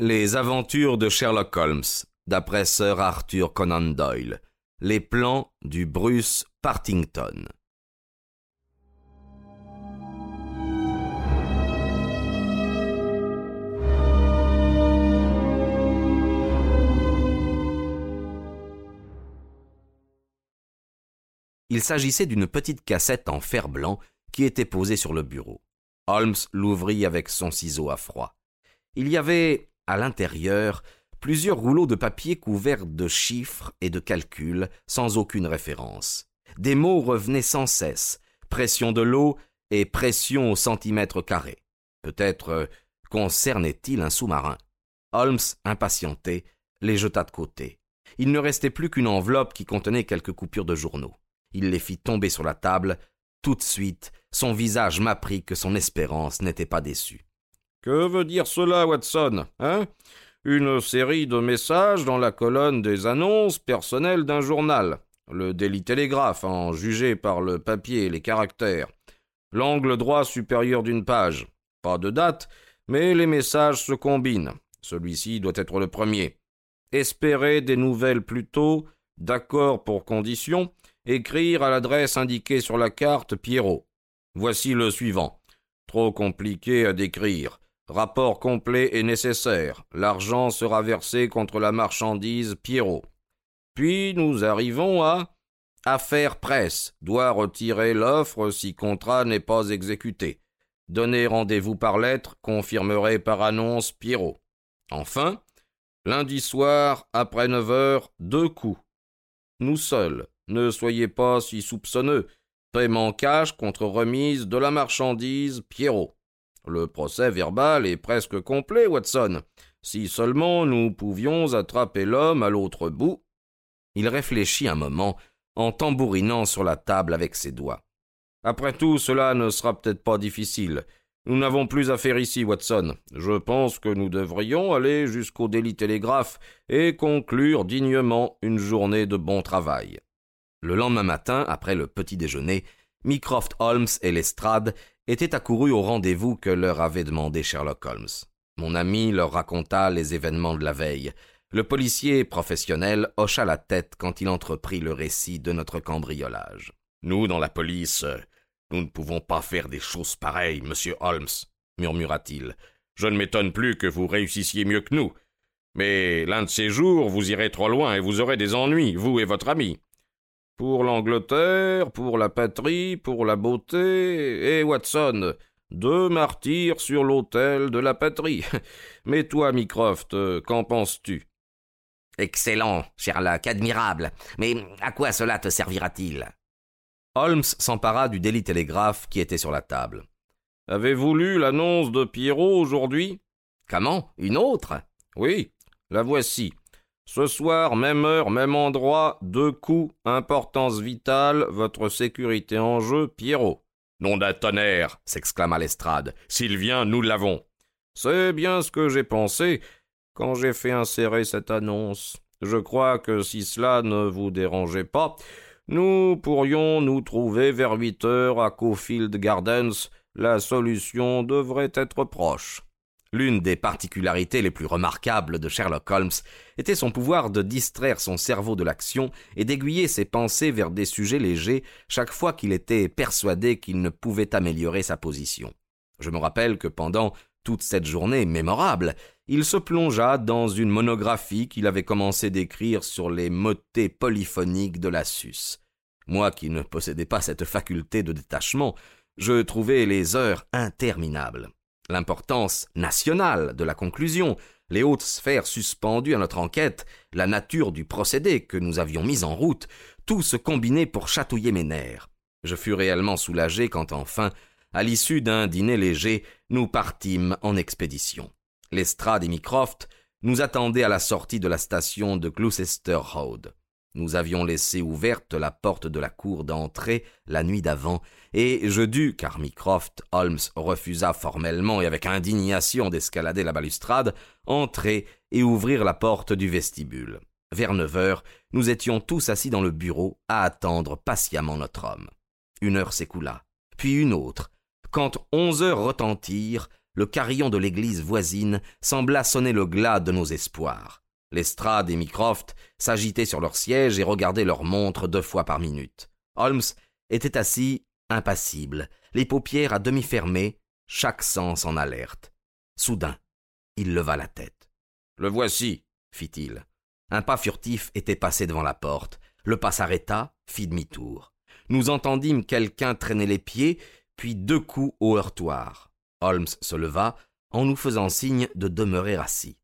Les aventures de Sherlock Holmes, d'après Sir Arthur Conan Doyle. Les plans du Bruce Partington. Il s'agissait d'une petite cassette en fer blanc qui était posée sur le bureau. Holmes l'ouvrit avec son ciseau à froid. Il y avait, à l'intérieur, plusieurs rouleaux de papier couverts de chiffres et de calculs sans aucune référence. Des mots revenaient sans cesse pression de l'eau et pression au centimètre carré. Peut-être euh, concernait-il un sous-marin. Holmes, impatienté, les jeta de côté. Il ne restait plus qu'une enveloppe qui contenait quelques coupures de journaux. Il les fit tomber sur la table. Tout de suite, son visage m'apprit que son espérance n'était pas déçue. Que veut dire cela, Watson Hein? Une série de messages dans la colonne des annonces personnelles d'un journal. Le Daily Telegraph, en jugé par le papier et les caractères. L'angle droit supérieur d'une page. Pas de date, mais les messages se combinent. Celui-ci doit être le premier. Espérer des nouvelles plus tôt, d'accord pour condition, écrire à l'adresse indiquée sur la carte Pierrot. Voici le suivant. Trop compliqué à décrire. Rapport complet et nécessaire. L'argent sera versé contre la marchandise Pierrot. Puis nous arrivons à Affaire presse. Doit retirer l'offre si contrat n'est pas exécuté. Donner rendez-vous par lettre, confirmerai par annonce Pierrot. Enfin, lundi soir, après neuf heures, deux coups. Nous seuls, ne soyez pas si soupçonneux. Paiement cash contre remise de la marchandise Pierrot. Le procès verbal est presque complet, Watson. Si seulement nous pouvions attraper l'homme à l'autre bout. Il réfléchit un moment, en tambourinant sur la table avec ses doigts. Après tout, cela ne sera peut-être pas difficile. Nous n'avons plus affaire ici, Watson. Je pense que nous devrions aller jusqu'au Daily Télégraphe et conclure dignement une journée de bon travail. Le lendemain matin, après le petit déjeuner, Mycroft Holmes et Lestrade étaient accourus au rendez-vous que leur avait demandé Sherlock Holmes. Mon ami leur raconta les événements de la veille. Le policier professionnel hocha la tête quand il entreprit le récit de notre cambriolage. Nous, dans la police, nous ne pouvons pas faire des choses pareilles, monsieur Holmes, murmura-t-il. Je ne m'étonne plus que vous réussissiez mieux que nous. Mais l'un de ces jours, vous irez trop loin et vous aurez des ennuis, vous et votre ami. Pour l'Angleterre, pour la patrie, pour la beauté, et Watson, deux martyrs sur l'autel de la patrie. Mais toi, Mycroft, qu'en penses-tu? Excellent, Sherlock, admirable. Mais à quoi cela te servira-t-il? Holmes s'empara du Daily Telegraph qui était sur la table. Avez-vous lu l'annonce de Pierrot aujourd'hui? Comment? Une autre? Oui, la voici. Ce soir, même heure, même endroit, deux coups, importance vitale, votre sécurité en jeu, Pierrot. Nom d'un tonnerre s'exclama Lestrade. S'il vient, nous l'avons. C'est bien ce que j'ai pensé quand j'ai fait insérer cette annonce. Je crois que si cela ne vous dérangeait pas, nous pourrions nous trouver vers huit heures à Cofield Gardens. La solution devrait être proche. L'une des particularités les plus remarquables de Sherlock Holmes était son pouvoir de distraire son cerveau de l'action et d'aiguiller ses pensées vers des sujets légers chaque fois qu'il était persuadé qu'il ne pouvait améliorer sa position. Je me rappelle que pendant toute cette journée mémorable, il se plongea dans une monographie qu'il avait commencé d'écrire sur les motets polyphoniques de la Sus. Moi qui ne possédais pas cette faculté de détachement, je trouvais les heures interminables l'importance nationale de la conclusion, les hautes sphères suspendues à notre enquête, la nature du procédé que nous avions mis en route, tout se combinait pour chatouiller mes nerfs. Je fus réellement soulagé quand enfin, à l'issue d'un dîner léger, nous partîmes en expédition. Lestrade et Mycroft nous attendaient à la sortie de la station de Gloucester Road. Nous avions laissé ouverte la porte de la cour d'entrée la nuit d'avant, et je dus, car Mycroft Holmes refusa formellement et avec indignation d'escalader la balustrade, entrer et ouvrir la porte du vestibule. Vers neuf heures, nous étions tous assis dans le bureau à attendre patiemment notre homme. Une heure s'écoula, puis une autre. Quand onze heures retentirent, le carillon de l'église voisine sembla sonner le glas de nos espoirs. Lestrade et Mycroft s'agitaient sur leur siège et regardaient leur montre deux fois par minute. Holmes était assis, impassible, les paupières à demi fermées, chaque sens en alerte. Soudain, il leva la tête. Le voici, fit-il. Un pas furtif était passé devant la porte. Le pas s'arrêta, fit demi-tour. Nous entendîmes quelqu'un traîner les pieds, puis deux coups au heurtoir. Holmes se leva, en nous faisant signe de demeurer assis.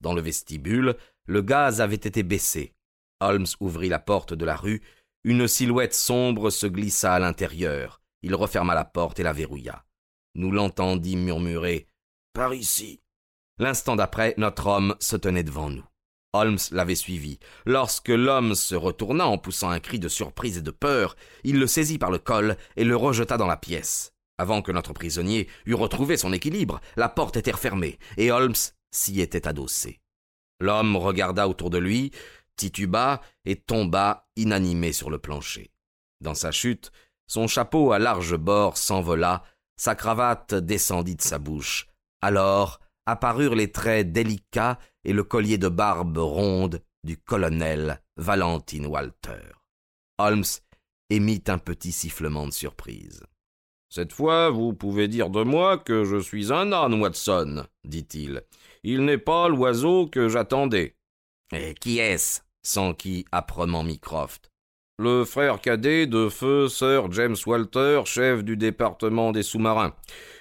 Dans le vestibule, le gaz avait été baissé. Holmes ouvrit la porte de la rue. Une silhouette sombre se glissa à l'intérieur. Il referma la porte et la verrouilla. Nous l'entendîmes murmurer Par ici. L'instant d'après, notre homme se tenait devant nous. Holmes l'avait suivi. Lorsque l'homme se retourna en poussant un cri de surprise et de peur, il le saisit par le col et le rejeta dans la pièce. Avant que notre prisonnier eût retrouvé son équilibre, la porte était refermée, et Holmes s'y était adossé. L'homme regarda autour de lui, tituba et tomba inanimé sur le plancher. Dans sa chute, son chapeau à large bord s'envola, sa cravate descendit de sa bouche. Alors apparurent les traits délicats et le collier de barbe ronde du colonel Valentine Walter. Holmes émit un petit sifflement de surprise. Cette fois, vous pouvez dire de moi que je suis un âne, Watson, dit-il. Il n'est pas l'oiseau que j'attendais. Et qui est-ce? s'enquit âprement Mycroft. Le frère cadet de feu Sir James Walter, chef du département des sous-marins.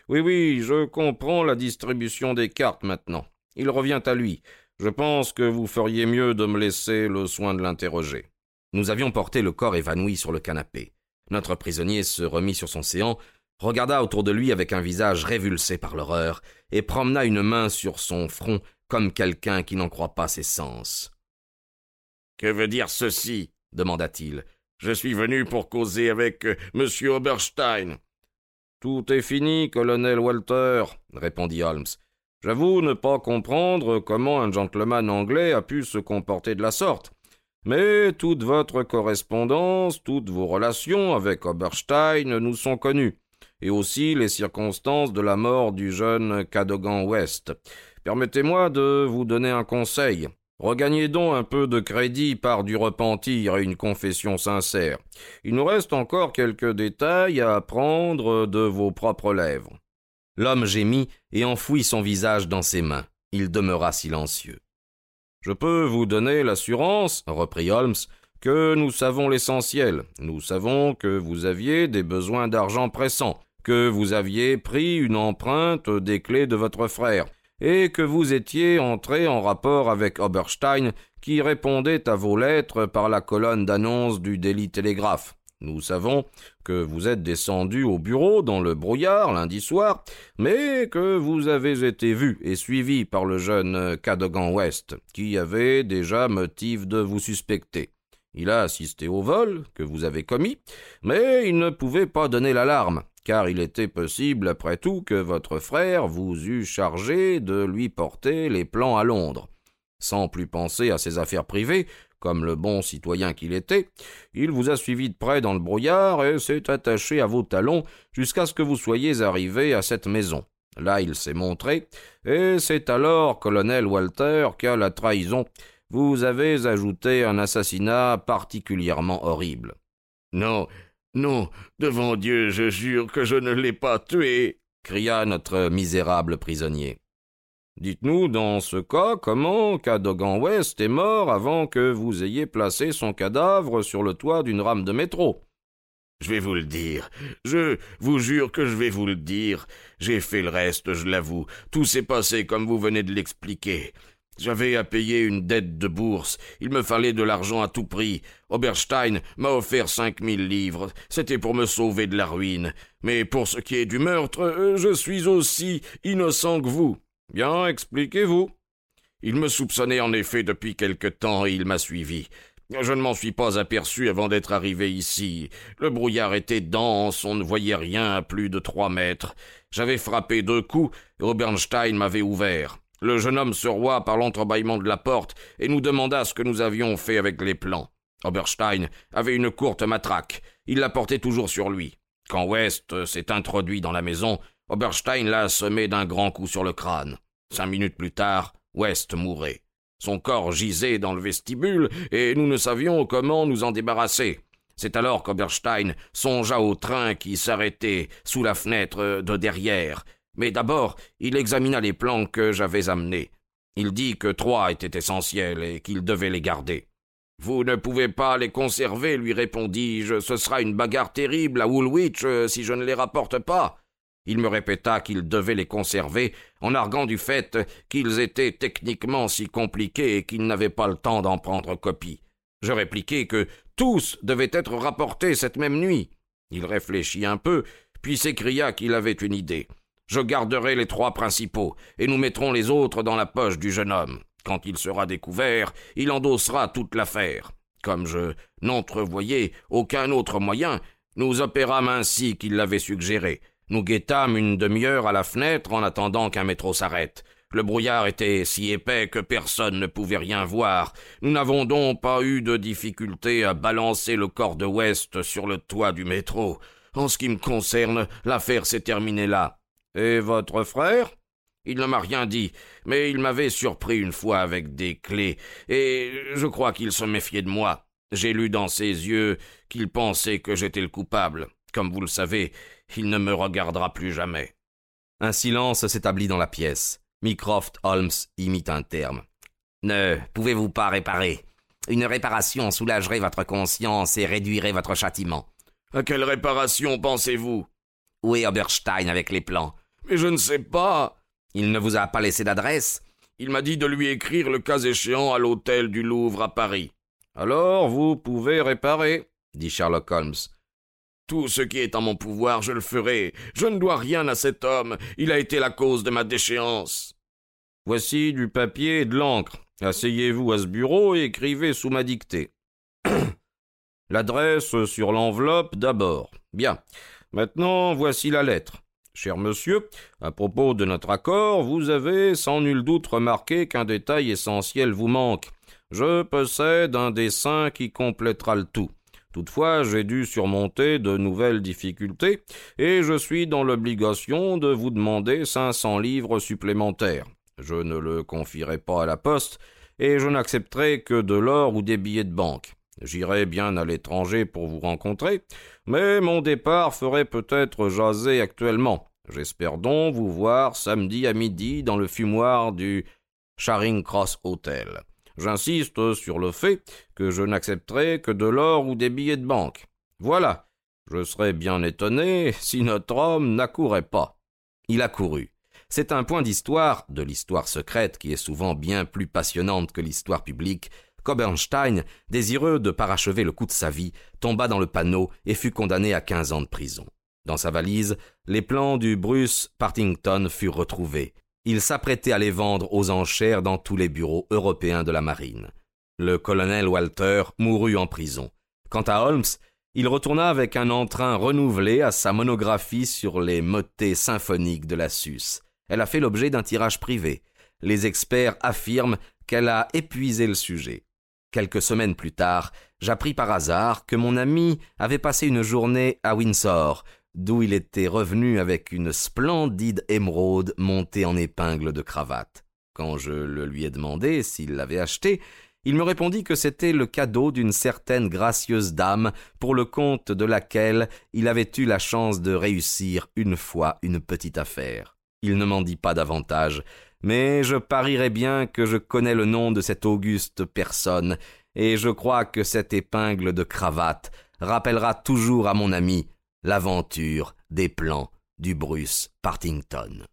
Oui, oui, je comprends la distribution des cartes maintenant. Il revient à lui. Je pense que vous feriez mieux de me laisser le soin de l'interroger. Nous avions porté le corps évanoui sur le canapé. Notre prisonnier se remit sur son séant, regarda autour de lui avec un visage révulsé par l'horreur, et promena une main sur son front comme quelqu'un qui n'en croit pas ses sens. Que veut dire ceci? demanda-t-il. Je suis venu pour causer avec euh, M. Oberstein. Tout est fini, colonel Walter, répondit Holmes. J'avoue ne pas comprendre comment un gentleman anglais a pu se comporter de la sorte. Mais toute votre correspondance, toutes vos relations avec Oberstein nous sont connues, et aussi les circonstances de la mort du jeune Cadogan West. Permettez-moi de vous donner un conseil. Regagnez donc un peu de crédit par du repentir et une confession sincère. Il nous reste encore quelques détails à apprendre de vos propres lèvres. L'homme gémit et enfouit son visage dans ses mains. Il demeura silencieux. Je peux vous donner l'assurance, reprit Holmes, que nous savons l'essentiel. Nous savons que vous aviez des besoins d'argent pressants, que vous aviez pris une empreinte des clés de votre frère, et que vous étiez entré en rapport avec Oberstein, qui répondait à vos lettres par la colonne d'annonce du Daily Telegraph. Nous savons que vous êtes descendu au bureau dans le brouillard lundi soir, mais que vous avez été vu et suivi par le jeune Cadogan West, qui avait déjà motif de vous suspecter. Il a assisté au vol que vous avez commis, mais il ne pouvait pas donner l'alarme, car il était possible, après tout, que votre frère vous eût chargé de lui porter les plans à Londres. Sans plus penser à ses affaires privées, comme le bon citoyen qu'il était, il vous a suivi de près dans le brouillard et s'est attaché à vos talons jusqu'à ce que vous soyez arrivé à cette maison. Là il s'est montré, et c'est alors, colonel Walter, qu'à la trahison, vous avez ajouté un assassinat particulièrement horrible. Non, non, devant Dieu, je jure que je ne l'ai pas tué, cria notre misérable prisonnier. Dites-nous dans ce cas comment Cadogan West est mort avant que vous ayez placé son cadavre sur le toit d'une rame de métro? Je vais vous le dire. Je vous jure que je vais vous le dire. J'ai fait le reste, je l'avoue. Tout s'est passé comme vous venez de l'expliquer. J'avais à payer une dette de bourse. Il me fallait de l'argent à tout prix. Oberstein m'a offert cinq mille livres. C'était pour me sauver de la ruine. Mais pour ce qui est du meurtre, euh, je suis aussi innocent que vous. Bien, expliquez-vous. Il me soupçonnait en effet depuis quelque temps et il m'a suivi. Je ne m'en suis pas aperçu avant d'être arrivé ici. Le brouillard était dense, on ne voyait rien à plus de trois mètres. J'avais frappé deux coups, et Oberstein m'avait ouvert. Le jeune homme se roi par l'entrebâillement de la porte et nous demanda ce que nous avions fait avec les plans. Oberstein avait une courte matraque. Il la portait toujours sur lui. Quand West s'est introduit dans la maison, Oberstein l'a assommé d'un grand coup sur le crâne. Cinq minutes plus tard, West mourait. Son corps gisait dans le vestibule, et nous ne savions comment nous en débarrasser. C'est alors qu'Oberstein songea au train qui s'arrêtait sous la fenêtre de derrière. Mais d'abord, il examina les plans que j'avais amenés. Il dit que trois étaient essentiels et qu'il devait les garder. Vous ne pouvez pas les conserver, lui répondis-je. Ce sera une bagarre terrible à Woolwich euh, si je ne les rapporte pas. Il me répéta qu'il devait les conserver, en arguant du fait qu'ils étaient techniquement si compliqués et qu'il n'avait pas le temps d'en prendre copie. Je répliquai que tous devaient être rapportés cette même nuit. Il réfléchit un peu, puis s'écria qu'il avait une idée. Je garderai les trois principaux, et nous mettrons les autres dans la poche du jeune homme. Quand il sera découvert, il endossera toute l'affaire. Comme je n'entrevoyais aucun autre moyen, nous opérâmes ainsi qu'il l'avait suggéré. Nous guettâmes une demi-heure à la fenêtre en attendant qu'un métro s'arrête. Le brouillard était si épais que personne ne pouvait rien voir. Nous n'avons donc pas eu de difficulté à balancer le corps de West sur le toit du métro. En ce qui me concerne, l'affaire s'est terminée là. Et votre frère? Il ne m'a rien dit, mais il m'avait surpris une fois avec des clés, et je crois qu'il se méfiait de moi. J'ai lu dans ses yeux qu'il pensait que j'étais le coupable. Comme vous le savez, il ne me regardera plus jamais. Un silence s'établit dans la pièce. Mycroft Holmes imite un terme. Ne pouvez-vous pas réparer? Une réparation soulagerait votre conscience et réduirait votre châtiment. À quelle réparation pensez-vous? Où est Oberstein avec les plans? Mais je ne sais pas. Il ne vous a pas laissé d'adresse Il m'a dit de lui écrire le cas échéant à l'hôtel du Louvre à Paris. Alors vous pouvez réparer, dit Sherlock Holmes. Tout ce qui est en mon pouvoir, je le ferai. Je ne dois rien à cet homme. Il a été la cause de ma déchéance. Voici du papier et de l'encre. Asseyez-vous à ce bureau et écrivez sous ma dictée. L'adresse sur l'enveloppe d'abord. Bien. Maintenant, voici la lettre. Cher monsieur, à propos de notre accord, vous avez sans nul doute remarqué qu'un détail essentiel vous manque. Je possède un dessin qui complétera le tout. Toutefois, j'ai dû surmonter de nouvelles difficultés, et je suis dans l'obligation de vous demander cinq cents livres supplémentaires. Je ne le confierai pas à la poste, et je n'accepterai que de l'or ou des billets de banque. J'irai bien à l'étranger pour vous rencontrer, mais mon départ ferait peut-être jaser actuellement. J'espère donc vous voir samedi à midi dans le fumoir du Charing Cross Hotel. J'insiste sur le fait que je n'accepterai que de l'or ou des billets de banque. Voilà. Je serais bien étonné si notre homme n'accourait pas. Il a couru. C'est un point d'histoire, de l'histoire secrète qui est souvent bien plus passionnante que l'histoire publique, qu'Oberstein, désireux de parachever le coup de sa vie, tomba dans le panneau et fut condamné à quinze ans de prison. Dans sa valise, les plans du Bruce Partington furent retrouvés. Il s'apprêtait à les vendre aux enchères dans tous les bureaux européens de la marine. Le colonel Walter mourut en prison. Quant à Holmes, il retourna avec un entrain renouvelé à sa monographie sur les motets symphoniques de la Suisse. Elle a fait l'objet d'un tirage privé. Les experts affirment qu'elle a épuisé le sujet. Quelques semaines plus tard, j'appris par hasard que mon ami avait passé une journée à Windsor, d'où il était revenu avec une splendide émeraude montée en épingle de cravate. Quand je le lui ai demandé s'il l'avait achetée, il me répondit que c'était le cadeau d'une certaine gracieuse dame pour le compte de laquelle il avait eu la chance de réussir une fois une petite affaire. Il ne m'en dit pas davantage, mais je parierais bien que je connais le nom de cette auguste personne, et je crois que cette épingle de cravate rappellera toujours à mon ami l'aventure des plans du Bruce Partington.